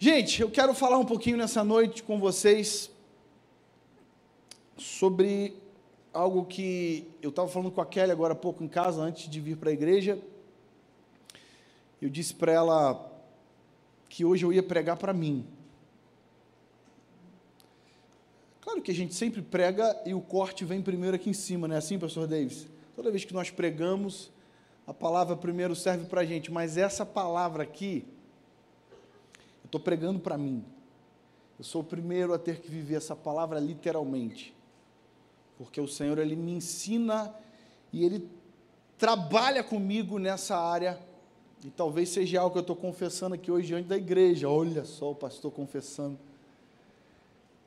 Gente, eu quero falar um pouquinho nessa noite com vocês sobre algo que eu estava falando com a Kelly agora há pouco em casa, antes de vir para a igreja. Eu disse para ela que hoje eu ia pregar para mim. Claro que a gente sempre prega e o corte vem primeiro aqui em cima, não é assim, pastor Davis? Toda vez que nós pregamos, a palavra primeiro serve para a gente, mas essa palavra aqui, estou pregando para mim. Eu sou o primeiro a ter que viver essa palavra literalmente, porque o Senhor, Ele me ensina e Ele trabalha comigo nessa área, e talvez seja algo que eu estou confessando aqui hoje diante da igreja. Olha só o pastor confessando.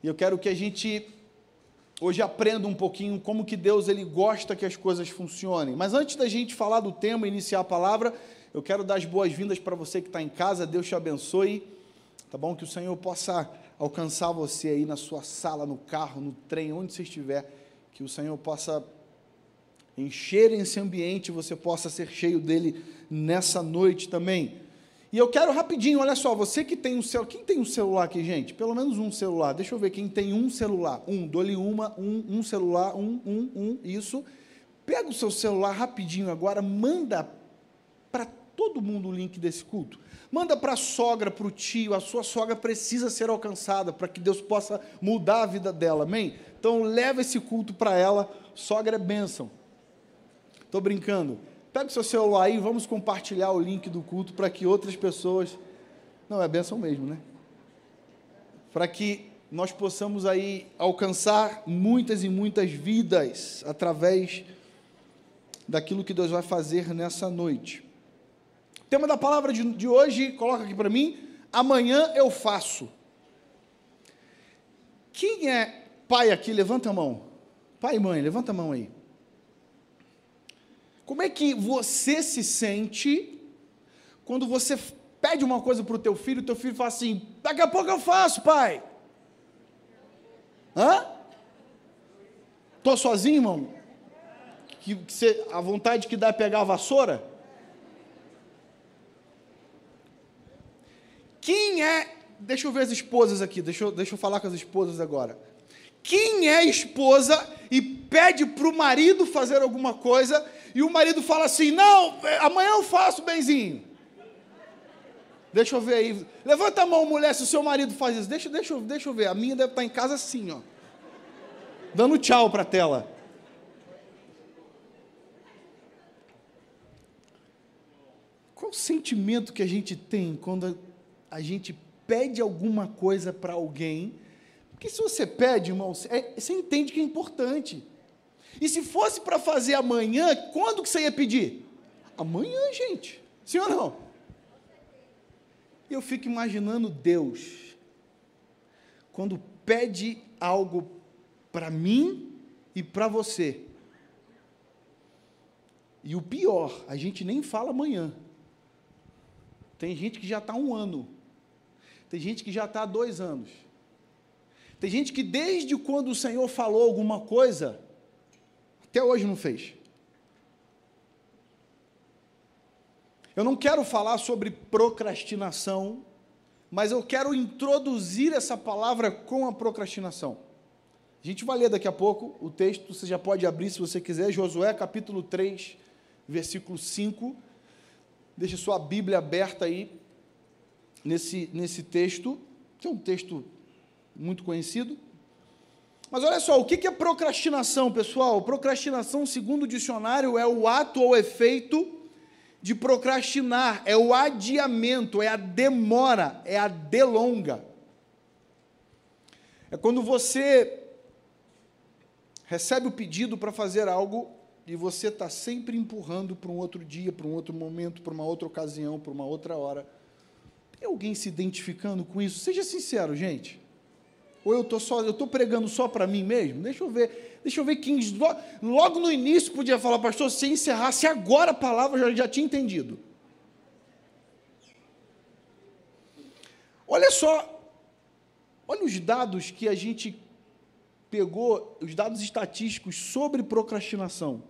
E eu quero que a gente hoje aprenda um pouquinho como que Deus ele gosta que as coisas funcionem. Mas antes da gente falar do tema, iniciar a palavra, eu quero dar as boas-vindas para você que está em casa. Deus te abençoe. Tá bom? Que o Senhor possa alcançar você aí na sua sala, no carro, no trem, onde você estiver. Que o Senhor possa encher esse ambiente, você possa ser cheio dele nessa noite também. E eu quero rapidinho, olha só, você que tem um celular, quem tem um celular aqui, gente? Pelo menos um celular. Deixa eu ver quem tem um celular. Um, dole uma, um, um celular, um, um, um, isso. Pega o seu celular rapidinho agora, manda todo mundo o link desse culto. Manda para a sogra, para o tio, a sua sogra precisa ser alcançada para que Deus possa mudar a vida dela, amém? Então leva esse culto para ela, sogra é bênção. Estou brincando. Pega o seu celular aí, vamos compartilhar o link do culto para que outras pessoas. Não, é bênção mesmo, né? Para que nós possamos aí alcançar muitas e muitas vidas através daquilo que Deus vai fazer nessa noite. Tema da palavra de, de hoje, coloca aqui para mim, amanhã eu faço. Quem é pai aqui? Levanta a mão. Pai e mãe, levanta a mão aí. Como é que você se sente quando você pede uma coisa para o teu filho, o teu filho fala assim, daqui a pouco eu faço, pai. Hã? Estou sozinho, irmão? Que, que você, a vontade que dá é pegar a vassoura? Quem é. Deixa eu ver as esposas aqui, deixa eu, deixa eu falar com as esposas agora. Quem é esposa e pede para o marido fazer alguma coisa e o marido fala assim: Não, amanhã eu faço, benzinho. Deixa eu ver aí. Levanta a mão, mulher, se o seu marido faz isso. Deixa, deixa, deixa eu ver. A minha deve estar em casa assim, ó. Dando tchau para a tela. Qual o sentimento que a gente tem quando a gente pede alguma coisa para alguém porque se você pede, irmão, é, você entende que é importante. E se fosse para fazer amanhã, quando que você ia pedir? Amanhã, gente. Sim ou não? Eu fico imaginando Deus, quando pede algo para mim e para você. E o pior, a gente nem fala amanhã. Tem gente que já está um ano. Tem gente que já está dois anos. Tem gente que desde quando o Senhor falou alguma coisa, até hoje não fez. Eu não quero falar sobre procrastinação, mas eu quero introduzir essa palavra com a procrastinação. A gente vai ler daqui a pouco o texto, você já pode abrir se você quiser, Josué capítulo 3, versículo 5. Deixa sua Bíblia aberta aí nesse, nesse texto, que é um texto muito conhecido. Mas olha só, o que é procrastinação, pessoal? Procrastinação, segundo o dicionário, é o ato ou efeito de procrastinar, é o adiamento, é a demora, é a delonga. É quando você recebe o pedido para fazer algo e você está sempre empurrando para um outro dia, para um outro momento, para uma outra ocasião, para uma outra hora. Tem alguém se identificando com isso? Seja sincero, gente. Ou eu estou só, eu estou pregando só para mim mesmo? Deixa eu ver, deixa eu ver quem logo no início podia falar, pastor, se encerrasse agora a palavra, eu já, já tinha entendido. Olha só, olha os dados que a gente pegou, os dados estatísticos sobre procrastinação.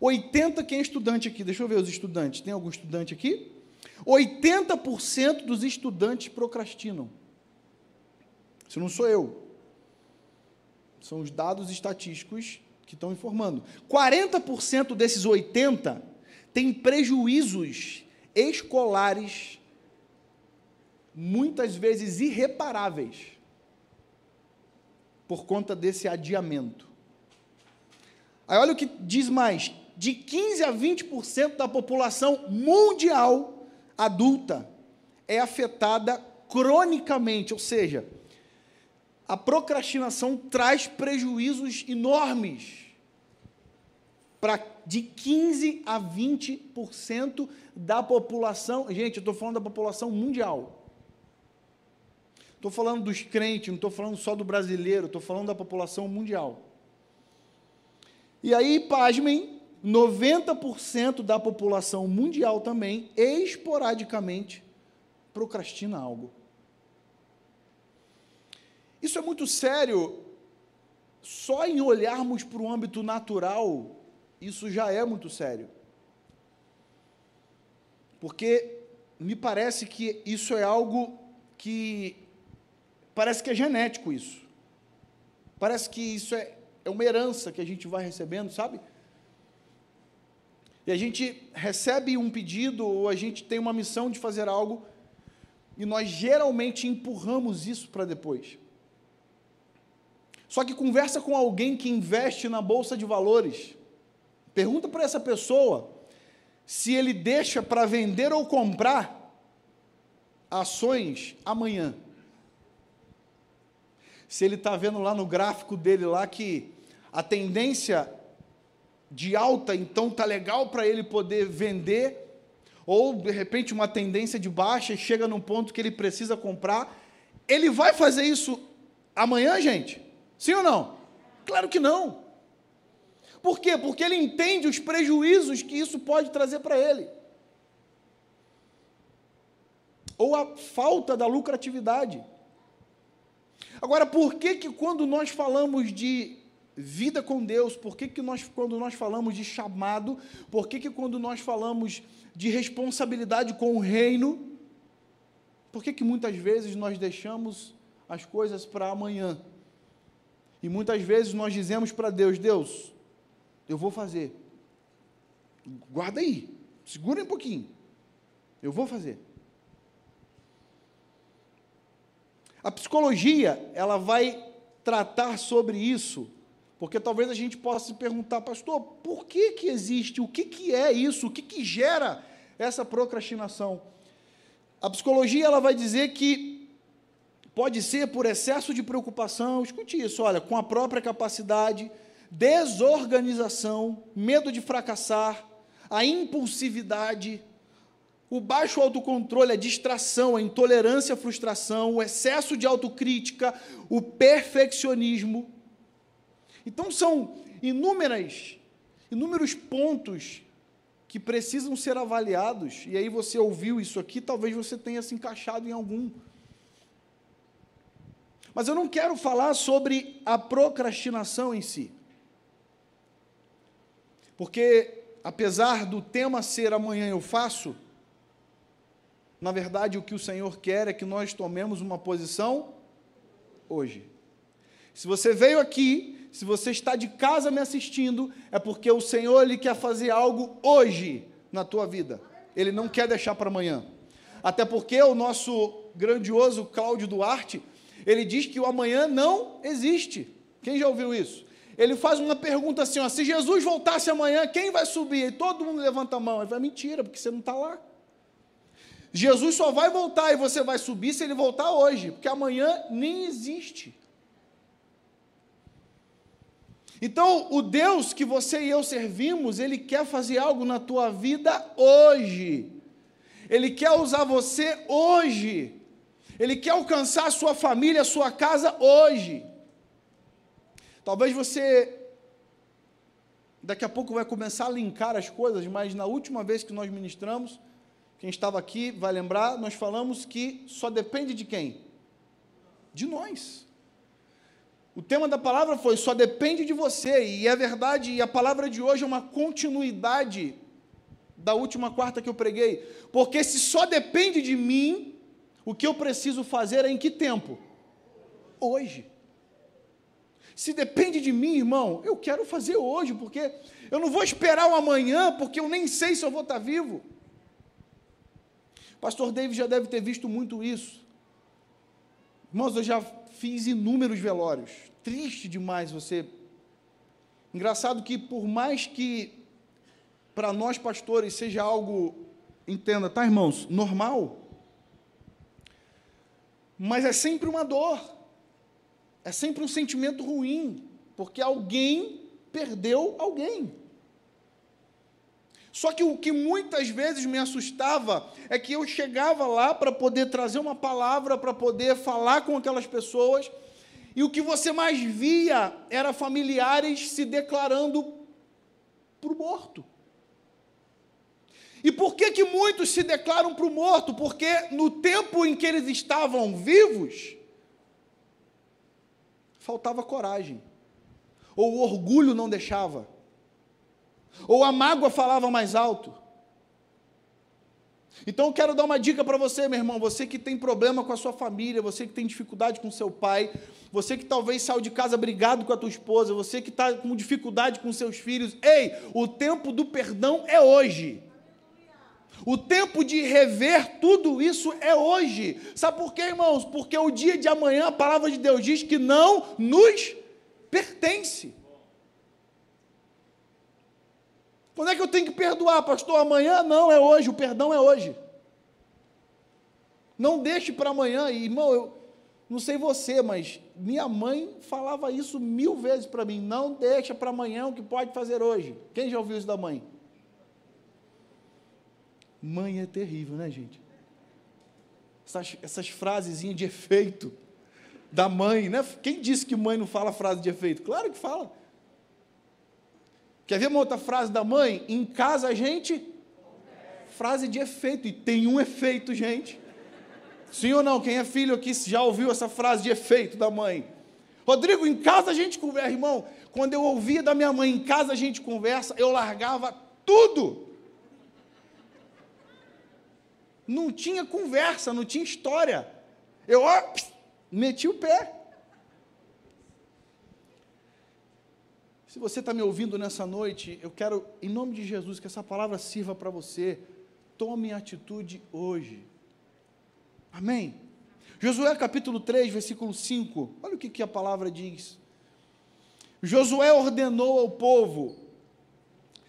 80, quem é estudante aqui? Deixa eu ver os estudantes. Tem algum estudante aqui? 80% dos estudantes procrastinam. Isso não sou eu. São os dados estatísticos que estão informando. 40% desses 80 têm prejuízos escolares muitas vezes irreparáveis por conta desse adiamento. Aí olha o que diz mais: de 15 a 20% da população mundial adulta é afetada cronicamente, ou seja, a procrastinação traz prejuízos enormes para de 15 a 20% da população. Gente, eu estou falando da população mundial. Estou falando dos crentes, não estou falando só do brasileiro, estou falando da população mundial. E aí, pasmem, 90% da população mundial também, esporadicamente, procrastina algo. Isso é muito sério. Só em olharmos para o âmbito natural, isso já é muito sério. Porque me parece que isso é algo que parece que é genético isso. Parece que isso é, é uma herança que a gente vai recebendo, sabe? E a gente recebe um pedido ou a gente tem uma missão de fazer algo e nós geralmente empurramos isso para depois. Só que conversa com alguém que investe na bolsa de valores. Pergunta para essa pessoa se ele deixa para vender ou comprar ações amanhã. Se ele está vendo lá no gráfico dele lá que a tendência de alta, então tá legal para ele poder vender, ou de repente uma tendência de baixa e chega num ponto que ele precisa comprar, ele vai fazer isso amanhã, gente? Sim ou não? Claro que não. Por quê? Porque ele entende os prejuízos que isso pode trazer para ele. Ou a falta da lucratividade. Agora, por que que quando nós falamos de vida com Deus, por que que nós quando nós falamos de chamado, por que que quando nós falamos de responsabilidade com o reino, por que que muitas vezes nós deixamos as coisas para amanhã? E muitas vezes nós dizemos para Deus: Deus, eu vou fazer. Guarda aí, segura um pouquinho. Eu vou fazer. A psicologia, ela vai tratar sobre isso, porque talvez a gente possa se perguntar, pastor, por que que existe? O que que é isso? O que que gera essa procrastinação? A psicologia, ela vai dizer que Pode ser por excesso de preocupação, escute isso, olha, com a própria capacidade, desorganização, medo de fracassar, a impulsividade, o baixo autocontrole, a distração, a intolerância à frustração, o excesso de autocrítica, o perfeccionismo. Então são inúmeras, inúmeros pontos que precisam ser avaliados. E aí você ouviu isso aqui, talvez você tenha se encaixado em algum. Mas eu não quero falar sobre a procrastinação em si. Porque, apesar do tema ser amanhã eu faço, na verdade o que o Senhor quer é que nós tomemos uma posição hoje. Se você veio aqui, se você está de casa me assistindo, é porque o Senhor ele quer fazer algo hoje na tua vida. Ele não quer deixar para amanhã. Até porque o nosso grandioso Cláudio Duarte, ele diz que o amanhã não existe. Quem já ouviu isso? Ele faz uma pergunta assim: ó, se Jesus voltasse amanhã, quem vai subir? E todo mundo levanta a mão. Ele vai, mentira, porque você não está lá. Jesus só vai voltar e você vai subir se ele voltar hoje, porque amanhã nem existe. Então, o Deus que você e eu servimos, ele quer fazer algo na tua vida hoje. Ele quer usar você hoje. Ele quer alcançar a sua família, a sua casa hoje. Talvez você daqui a pouco vai começar a linkar as coisas, mas na última vez que nós ministramos, quem estava aqui vai lembrar, nós falamos que só depende de quem? De nós. O tema da palavra foi só depende de você, e é verdade, e a palavra de hoje é uma continuidade da última quarta que eu preguei. Porque se só depende de mim, o que eu preciso fazer é em que tempo? Hoje. Se depende de mim, irmão, eu quero fazer hoje, porque eu não vou esperar o amanhã, porque eu nem sei se eu vou estar vivo. Pastor David já deve ter visto muito isso. Irmãos, eu já fiz inúmeros velórios. Triste demais você. Engraçado que, por mais que para nós pastores seja algo, entenda, tá, irmãos? Normal. Mas é sempre uma dor. É sempre um sentimento ruim. Porque alguém perdeu alguém. Só que o que muitas vezes me assustava é que eu chegava lá para poder trazer uma palavra, para poder falar com aquelas pessoas, e o que você mais via era familiares se declarando para o morto. E por que, que muitos se declaram para o morto? Porque no tempo em que eles estavam vivos, faltava coragem, ou o orgulho não deixava ou a mágoa falava mais alto. Então eu quero dar uma dica para você, meu irmão, você que tem problema com a sua família, você que tem dificuldade com seu pai, você que talvez saiu de casa brigado com a tua esposa, você que está com dificuldade com seus filhos, ei, o tempo do perdão é hoje. O tempo de rever tudo isso é hoje. Sabe por quê, irmãos? Porque o dia de amanhã a palavra de Deus diz que não nos pertence. Quando é que eu tenho que perdoar, pastor? Amanhã? Não, é hoje. O perdão é hoje. Não deixe para amanhã. E, irmão, eu não sei você, mas minha mãe falava isso mil vezes para mim. Não deixa para amanhã o que pode fazer hoje. Quem já ouviu isso da mãe? Mãe é terrível, né, gente? Essas, essas frasezinhas de efeito da mãe, né? Quem disse que mãe não fala frase de efeito? Claro que fala. Quer ver uma outra frase da mãe? Em casa a gente. Frase de efeito. E tem um efeito, gente. Sim ou não? Quem é filho aqui já ouviu essa frase de efeito da mãe? Rodrigo, em casa a gente conversa, irmão. Quando eu ouvia da minha mãe, em casa a gente conversa, eu largava tudo. Não tinha conversa, não tinha história. Eu ó, meti o pé. Se você está me ouvindo nessa noite, eu quero, em nome de Jesus, que essa palavra sirva para você. Tome atitude hoje. Amém? Josué capítulo 3, versículo 5. Olha o que, que a palavra diz. Josué ordenou ao povo: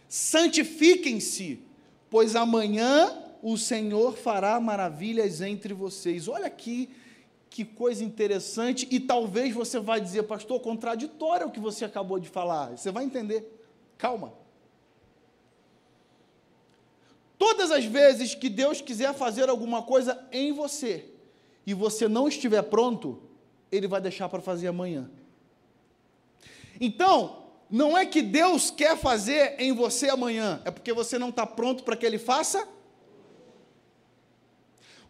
santifiquem-se, pois amanhã o Senhor fará maravilhas entre vocês. Olha aqui que coisa interessante, e talvez você vai dizer, pastor, contraditório o que você acabou de falar. Você vai entender. Calma. Todas as vezes que Deus quiser fazer alguma coisa em você e você não estiver pronto, Ele vai deixar para fazer amanhã. Então, não é que Deus quer fazer em você amanhã, é porque você não está pronto para que Ele faça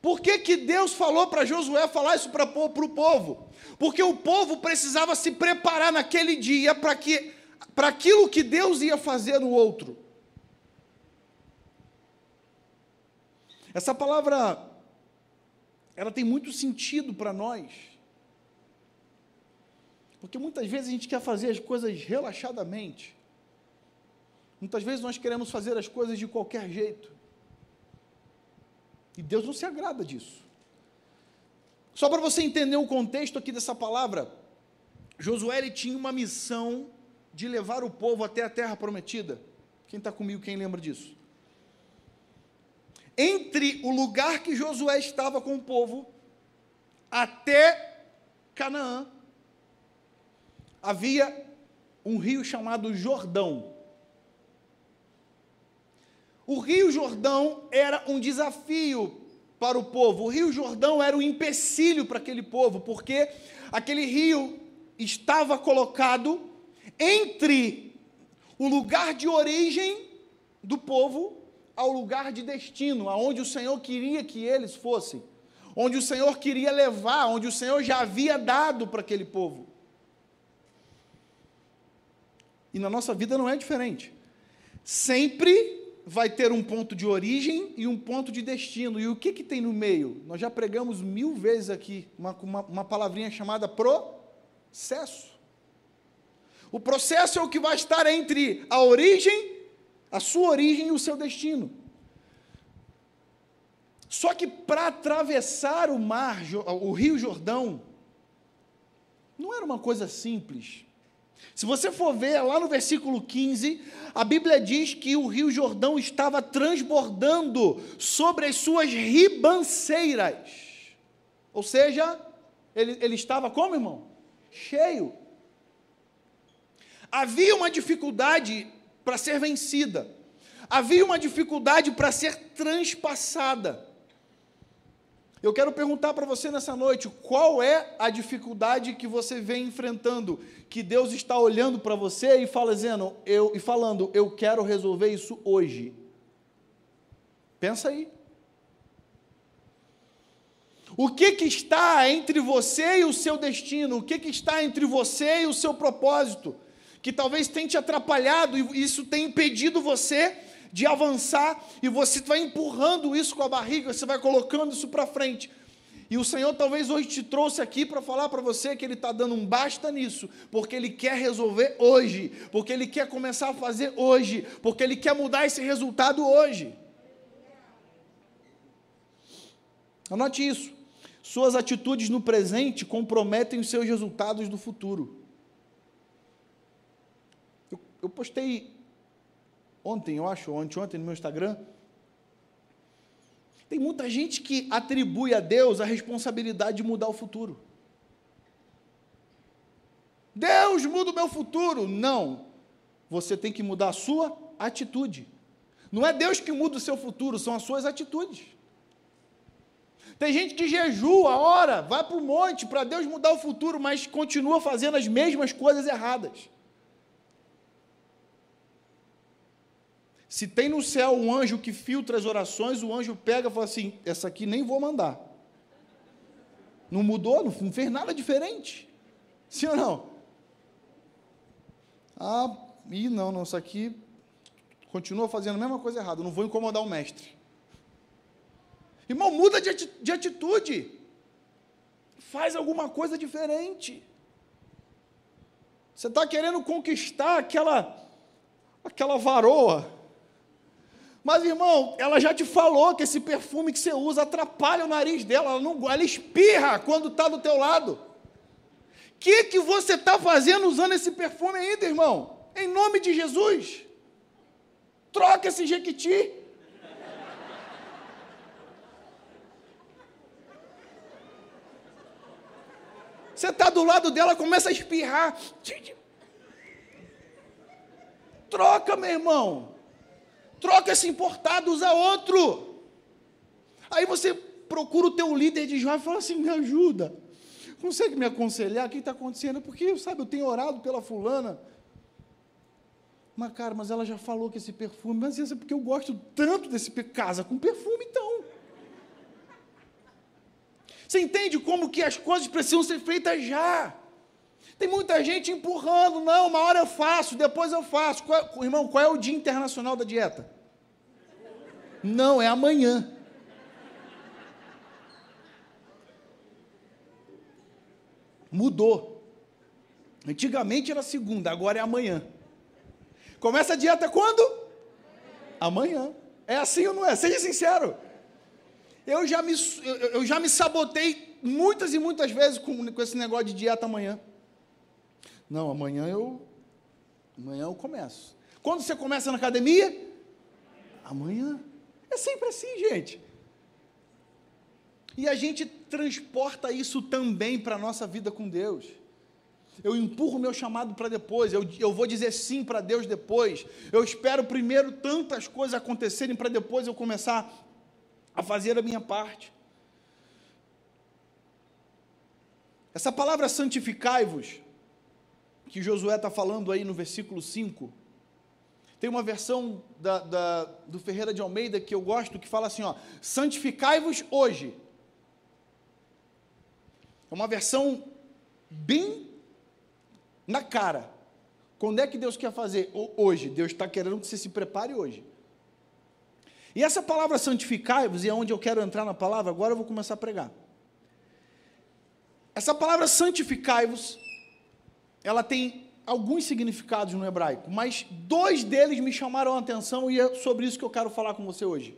por que, que Deus falou para Josué falar isso para o povo? Porque o povo precisava se preparar naquele dia para que para aquilo que Deus ia fazer no outro. Essa palavra ela tem muito sentido para nós. Porque muitas vezes a gente quer fazer as coisas relaxadamente. Muitas vezes nós queremos fazer as coisas de qualquer jeito. E Deus não se agrada disso. Só para você entender o contexto aqui dessa palavra, Josué tinha uma missão de levar o povo até a terra prometida. Quem está comigo, quem lembra disso? Entre o lugar que Josué estava com o povo até Canaã, havia um rio chamado Jordão. O Rio Jordão era um desafio para o povo. O Rio Jordão era um empecilho para aquele povo, porque aquele rio estava colocado entre o lugar de origem do povo ao lugar de destino, aonde o Senhor queria que eles fossem, onde o Senhor queria levar, onde o Senhor já havia dado para aquele povo. E na nossa vida não é diferente. Sempre vai ter um ponto de origem e um ponto de destino. E o que, que tem no meio? Nós já pregamos mil vezes aqui uma, uma, uma palavrinha chamada processo. O processo é o que vai estar entre a origem, a sua origem e o seu destino. Só que para atravessar o mar, o Rio Jordão, não era uma coisa simples. Se você for ver lá no versículo 15, a Bíblia diz que o Rio Jordão estava transbordando sobre as suas ribanceiras. Ou seja, ele, ele estava como, irmão? Cheio. Havia uma dificuldade para ser vencida. Havia uma dificuldade para ser transpassada. Eu quero perguntar para você nessa noite, qual é a dificuldade que você vem enfrentando, que Deus está olhando para você e falando, eu, e falando, eu quero resolver isso hoje. Pensa aí. O que, que está entre você e o seu destino? O que, que está entre você e o seu propósito? Que talvez tenha te atrapalhado e isso tenha impedido você de avançar, e você vai empurrando isso com a barriga, você vai colocando isso para frente. E o Senhor talvez hoje te trouxe aqui para falar para você que Ele está dando um basta nisso, porque Ele quer resolver hoje, porque Ele quer começar a fazer hoje, porque Ele quer mudar esse resultado hoje. Anote isso. Suas atitudes no presente comprometem os seus resultados no futuro. Eu, eu postei ontem, eu acho, ontem, ontem no meu Instagram. Tem muita gente que atribui a Deus a responsabilidade de mudar o futuro. Deus muda o meu futuro. Não. Você tem que mudar a sua atitude. Não é Deus que muda o seu futuro, são as suas atitudes. Tem gente que jejua, ora, vai para o monte para Deus mudar o futuro, mas continua fazendo as mesmas coisas erradas. Se tem no céu um anjo que filtra as orações, o anjo pega e fala assim: essa aqui nem vou mandar. Não mudou, não fez nada diferente. Sim ou não? Ah, e não, não, isso aqui continua fazendo a mesma coisa errada, não vou incomodar o mestre. Irmão, muda de atitude. Faz alguma coisa diferente. Você está querendo conquistar aquela, aquela varoa mas, irmão, ela já te falou que esse perfume que você usa atrapalha o nariz dela, ela, não, ela espirra quando está do teu lado. O que, que você está fazendo usando esse perfume ainda, irmão? Em nome de Jesus. Troca esse jequiti. Você está do lado dela, começa a espirrar. Troca, meu irmão. Troca esse importado, usa outro. Aí você procura o teu líder de jovem e fala assim: me ajuda. Consegue me aconselhar? O que está acontecendo? Porque, sabe, eu tenho orado pela fulana. Mas, cara, mas ela já falou que esse perfume, mas isso é porque eu gosto tanto desse. Casa com perfume, então. Você entende como que as coisas precisam ser feitas já? Tem muita gente empurrando, não, uma hora eu faço, depois eu faço. Qual, irmão, qual é o dia internacional da dieta? Não, é amanhã. Mudou. Antigamente era segunda, agora é amanhã. Começa a dieta quando? Amanhã. É assim ou não é? Seja sincero. Eu já me, eu já me sabotei muitas e muitas vezes com, com esse negócio de dieta amanhã. Não, amanhã eu amanhã eu começo. Quando você começa na academia? Amanhã. É sempre assim, gente. E a gente transporta isso também para a nossa vida com Deus. Eu empurro meu chamado para depois, eu, eu vou dizer sim para Deus depois. Eu espero primeiro tantas coisas acontecerem para depois eu começar a fazer a minha parte. Essa palavra santificai-vos que Josué está falando aí no versículo 5. Tem uma versão da, da, do Ferreira de Almeida que eu gosto, que fala assim: ó, santificai-vos hoje. É uma versão bem na cara. Quando é que Deus quer fazer? Hoje. Deus está querendo que você se prepare hoje. E essa palavra santificai-vos, e é onde eu quero entrar na palavra, agora eu vou começar a pregar. Essa palavra santificai-vos, ela tem alguns significados no hebraico, mas dois deles me chamaram a atenção e é sobre isso que eu quero falar com você hoje.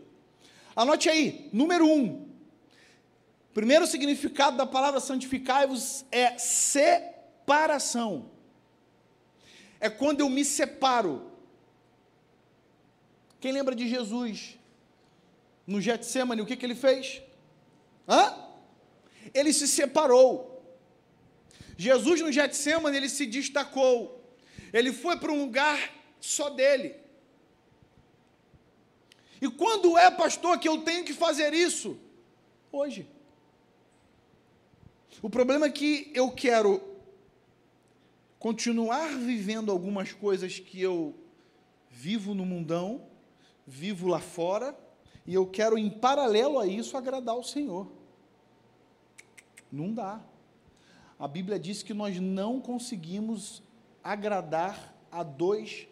Anote aí, número um. Primeiro significado da palavra santificai-vos é separação. É quando eu me separo. Quem lembra de Jesus? No Getsemane, o que, que ele fez? Hã? Ele se separou. Jesus no Getsemane, ele se destacou. Ele foi para um lugar só dele. E quando é, pastor, que eu tenho que fazer isso? Hoje. O problema é que eu quero continuar vivendo algumas coisas que eu vivo no mundão, vivo lá fora, e eu quero, em paralelo a isso, agradar o Senhor. Não dá. A Bíblia diz que nós não conseguimos agradar a dois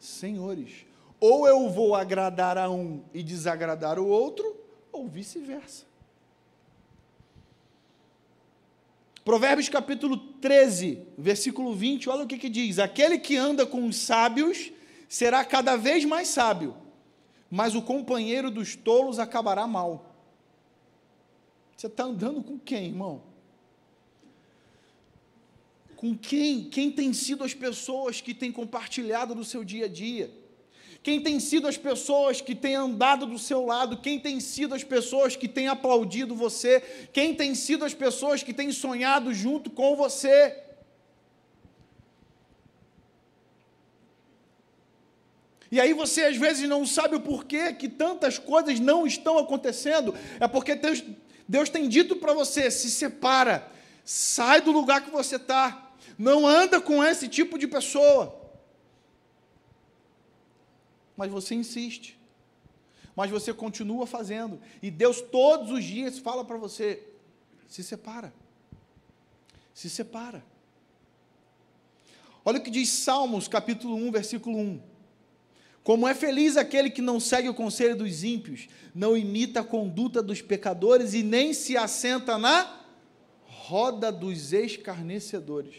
senhores. Ou eu vou agradar a um e desagradar o outro, ou vice-versa. Provérbios capítulo 13, versículo 20, olha o que, que diz: Aquele que anda com os sábios será cada vez mais sábio, mas o companheiro dos tolos acabará mal. Você está andando com quem, irmão? Com quem? Quem tem sido as pessoas que têm compartilhado do seu dia a dia? Quem tem sido as pessoas que têm andado do seu lado? Quem tem sido as pessoas que têm aplaudido você? Quem tem sido as pessoas que têm sonhado junto com você? E aí você às vezes não sabe o porquê que tantas coisas não estão acontecendo. É porque Deus, Deus tem dito para você: se separa, sai do lugar que você está, não anda com esse tipo de pessoa mas você insiste. Mas você continua fazendo. E Deus todos os dias fala para você: se separa. Se separa. Olha o que diz Salmos, capítulo 1, versículo 1. Como é feliz aquele que não segue o conselho dos ímpios, não imita a conduta dos pecadores e nem se assenta na roda dos escarnecedores.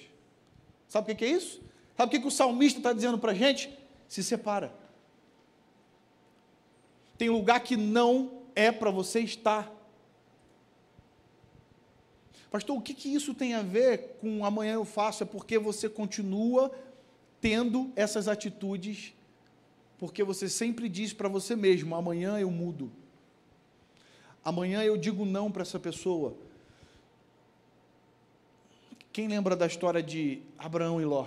Sabe o que é isso? Sabe o que o salmista está dizendo para a gente? Se separa. Tem lugar que não é para você estar. Pastor, o que, que isso tem a ver com amanhã eu faço? É porque você continua tendo essas atitudes, porque você sempre diz para você mesmo: amanhã eu mudo. Amanhã eu digo não para essa pessoa. Quem lembra da história de Abraão e Ló?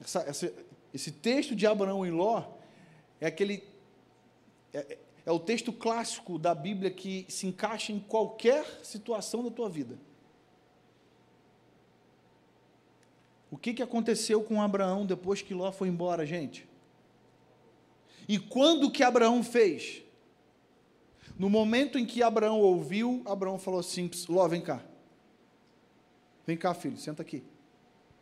Essa, essa, esse texto de Abraão e Ló é aquele. É, é o texto clássico da Bíblia que se encaixa em qualquer situação da tua vida. O que, que aconteceu com Abraão depois que Ló foi embora, gente? E quando que Abraão fez? No momento em que Abraão ouviu, Abraão falou assim: Ló, vem cá. Vem cá, filho, senta aqui.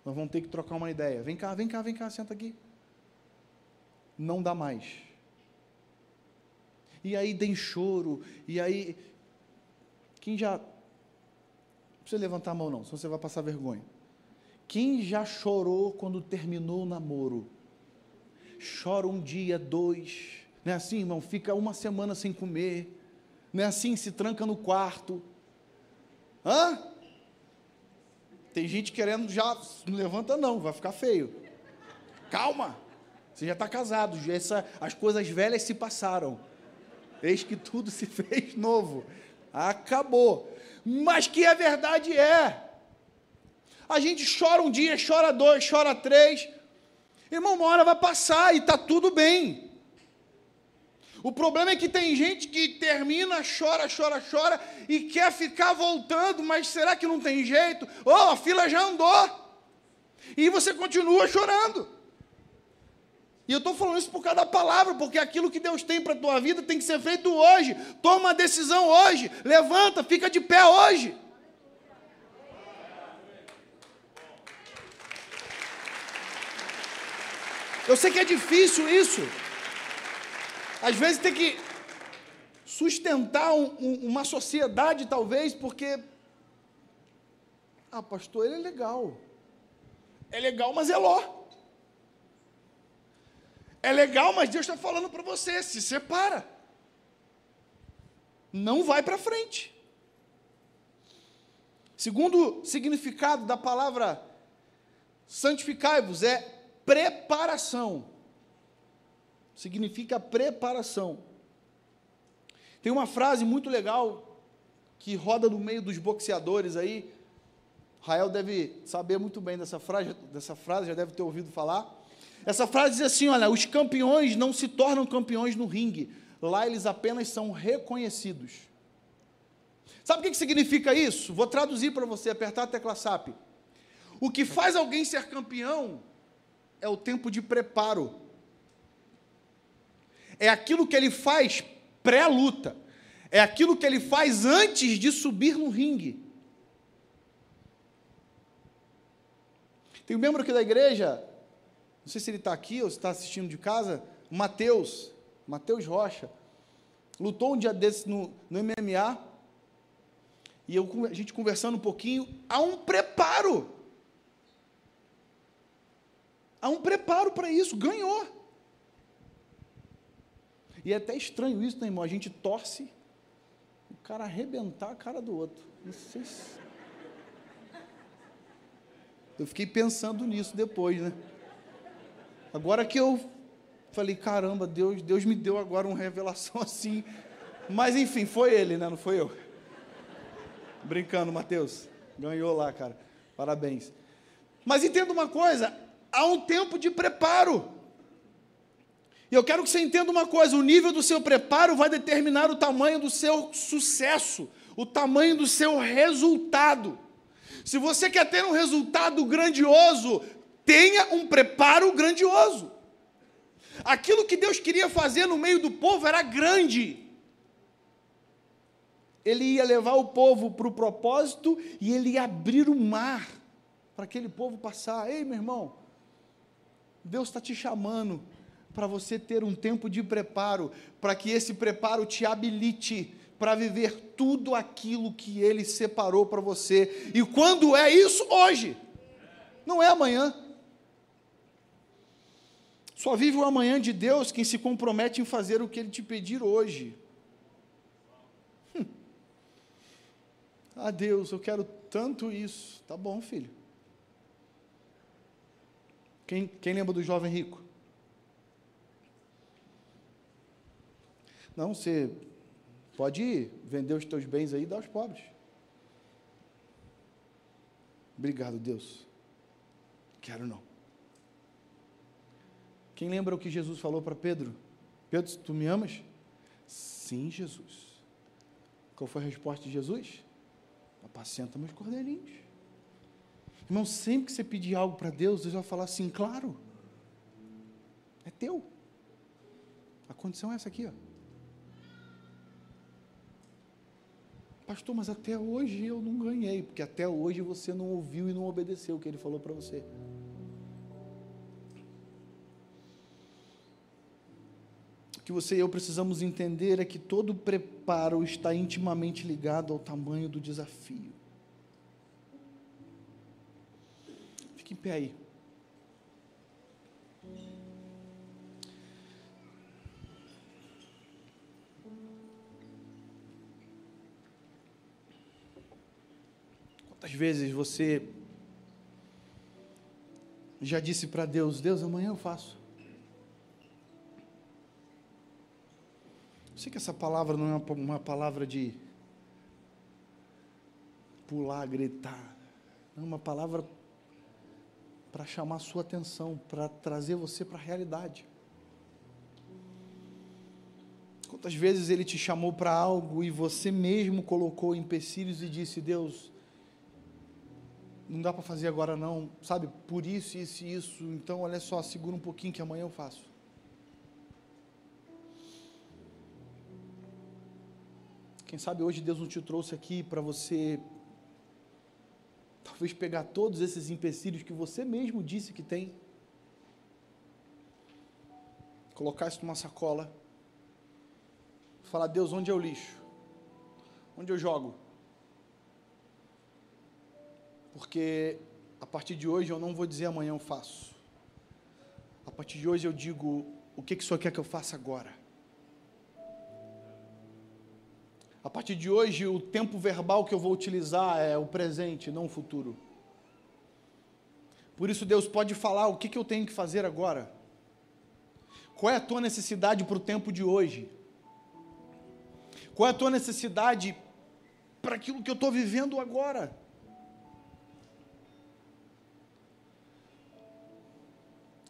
Nós vamos ter que trocar uma ideia. Vem cá, vem cá, vem cá, senta aqui. Não dá mais. E aí tem choro, e aí. Quem já. Não precisa levantar a mão, não, senão você vai passar vergonha. Quem já chorou quando terminou o namoro? Chora um dia, dois. Não é assim, irmão? Fica uma semana sem comer. Não é assim? Se tranca no quarto. Hã? Tem gente querendo já, não levanta não, vai ficar feio. Calma, você já está casado, essa, as coisas velhas se passaram. Eis que tudo se fez novo. Acabou. Mas que a verdade é. A gente chora um dia, chora dois, chora três. Irmão, uma hora vai passar e está tudo bem. O problema é que tem gente que termina, chora, chora, chora e quer ficar voltando, mas será que não tem jeito? Oh, a fila já andou. E você continua chorando. E eu estou falando isso por causa da palavra, porque aquilo que Deus tem para a tua vida tem que ser feito hoje. Toma uma decisão hoje. Levanta, fica de pé hoje. Eu sei que é difícil isso. Às vezes tem que sustentar um, um, uma sociedade, talvez, porque. Ah, pastor, ele é legal. É legal, mas é ló. É legal, mas Deus está falando para você: se separa. Não vai para frente. Segundo significado da palavra santificai-vos é preparação. Significa preparação. Tem uma frase muito legal que roda no meio dos boxeadores aí. Rael deve saber muito bem dessa frase, dessa frase, já deve ter ouvido falar. Essa frase diz assim: olha, os campeões não se tornam campeões no ringue, lá eles apenas são reconhecidos. Sabe o que significa isso? Vou traduzir para você, apertar a tecla SAP. O que faz alguém ser campeão é o tempo de preparo. É aquilo que ele faz pré-luta. É aquilo que ele faz antes de subir no ringue. Tem um membro aqui da igreja, não sei se ele está aqui ou se está assistindo de casa, Mateus, Mateus Rocha. Lutou um dia desses no, no MMA, e eu, a gente conversando um pouquinho, há um preparo. Há um preparo para isso, ganhou. E é até estranho isso, né, irmão? A gente torce o cara arrebentar a cara do outro. Não sei se... Eu fiquei pensando nisso depois, né? Agora que eu falei, caramba, Deus, Deus me deu agora uma revelação assim. Mas enfim, foi ele, né? Não foi eu. Brincando, Mateus. Ganhou lá, cara. Parabéns. Mas entenda uma coisa: há um tempo de preparo. E eu quero que você entenda uma coisa: o nível do seu preparo vai determinar o tamanho do seu sucesso, o tamanho do seu resultado. Se você quer ter um resultado grandioso, tenha um preparo grandioso. Aquilo que Deus queria fazer no meio do povo era grande ele ia levar o povo para o propósito e ele ia abrir o mar para aquele povo passar. Ei, meu irmão, Deus está te chamando para você ter um tempo de preparo, para que esse preparo te habilite para viver tudo aquilo que Ele separou para você. E quando é isso? Hoje, não é amanhã. Só vive o amanhã de Deus quem se compromete em fazer o que Ele te pedir hoje. Ah, Deus, eu quero tanto isso. Tá bom, filho. Quem, quem lembra do jovem rico? Não, você pode ir, vender os teus bens aí e dar aos pobres. Obrigado, Deus. Quero não. Quem lembra o que Jesus falou para Pedro? Pedro, tu me amas? Sim, Jesus. Qual foi a resposta de Jesus? apacenta meus cordeirinhos. Irmão, sempre que você pedir algo para Deus, Deus vai falar assim, claro, é teu. A condição é essa aqui, ó. Pastor, mas até hoje eu não ganhei, porque até hoje você não ouviu e não obedeceu o que ele falou para você. O que você e eu precisamos entender é que todo preparo está intimamente ligado ao tamanho do desafio. Fique em pé aí. Quantas vezes você já disse para Deus: Deus, amanhã eu faço. sei que essa palavra não é uma palavra de pular, gritar. É uma palavra para chamar sua atenção, para trazer você para a realidade. Quantas vezes ele te chamou para algo e você mesmo colocou empecilhos e disse: Deus, não dá para fazer agora não, sabe? Por isso, isso e isso. Então, olha só, segura um pouquinho que amanhã eu faço. Quem sabe hoje Deus não te trouxe aqui para você talvez pegar todos esses empecilhos que você mesmo disse que tem, colocar isso numa sacola Falar, Deus, onde é o lixo? Onde eu jogo? Porque a partir de hoje eu não vou dizer amanhã eu faço. A partir de hoje eu digo o que, que o Senhor quer que eu faça agora. A partir de hoje, o tempo verbal que eu vou utilizar é o presente, não o futuro. Por isso, Deus pode falar o que, que eu tenho que fazer agora. Qual é a tua necessidade para o tempo de hoje? Qual é a tua necessidade para aquilo que eu estou vivendo agora?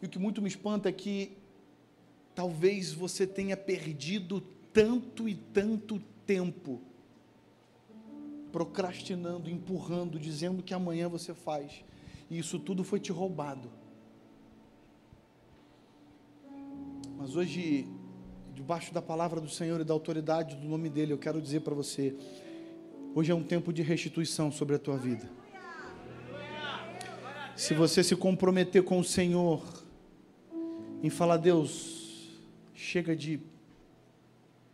E o que muito me espanta é que talvez você tenha perdido tanto e tanto tempo procrastinando, empurrando, dizendo que amanhã você faz. E isso tudo foi te roubado. Mas hoje, debaixo da palavra do Senhor e da autoridade do nome dele, eu quero dizer para você: hoje é um tempo de restituição sobre a tua vida. Se você se comprometer com o Senhor, em falar, Deus, chega de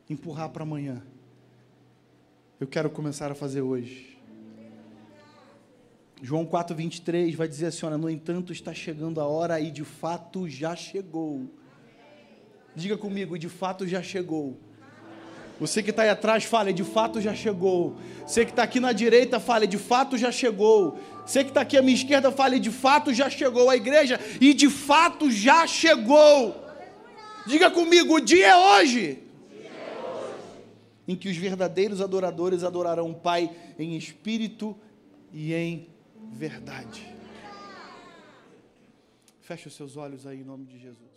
empurrar para amanhã eu quero começar a fazer hoje. João 4,23 vai dizer assim: olha, no entanto, está chegando a hora e de fato já chegou. Diga comigo, de fato já chegou. Você que está aí atrás, fale, de fato já chegou. Você que está aqui na direita, fale, de fato já chegou. Você que está aqui à minha esquerda, fale, de fato já chegou a igreja e de fato já chegou. Diga comigo, o dia é hoje em que os verdadeiros adoradores adorarão o Pai em espírito e em verdade. Feche os seus olhos aí em nome de Jesus.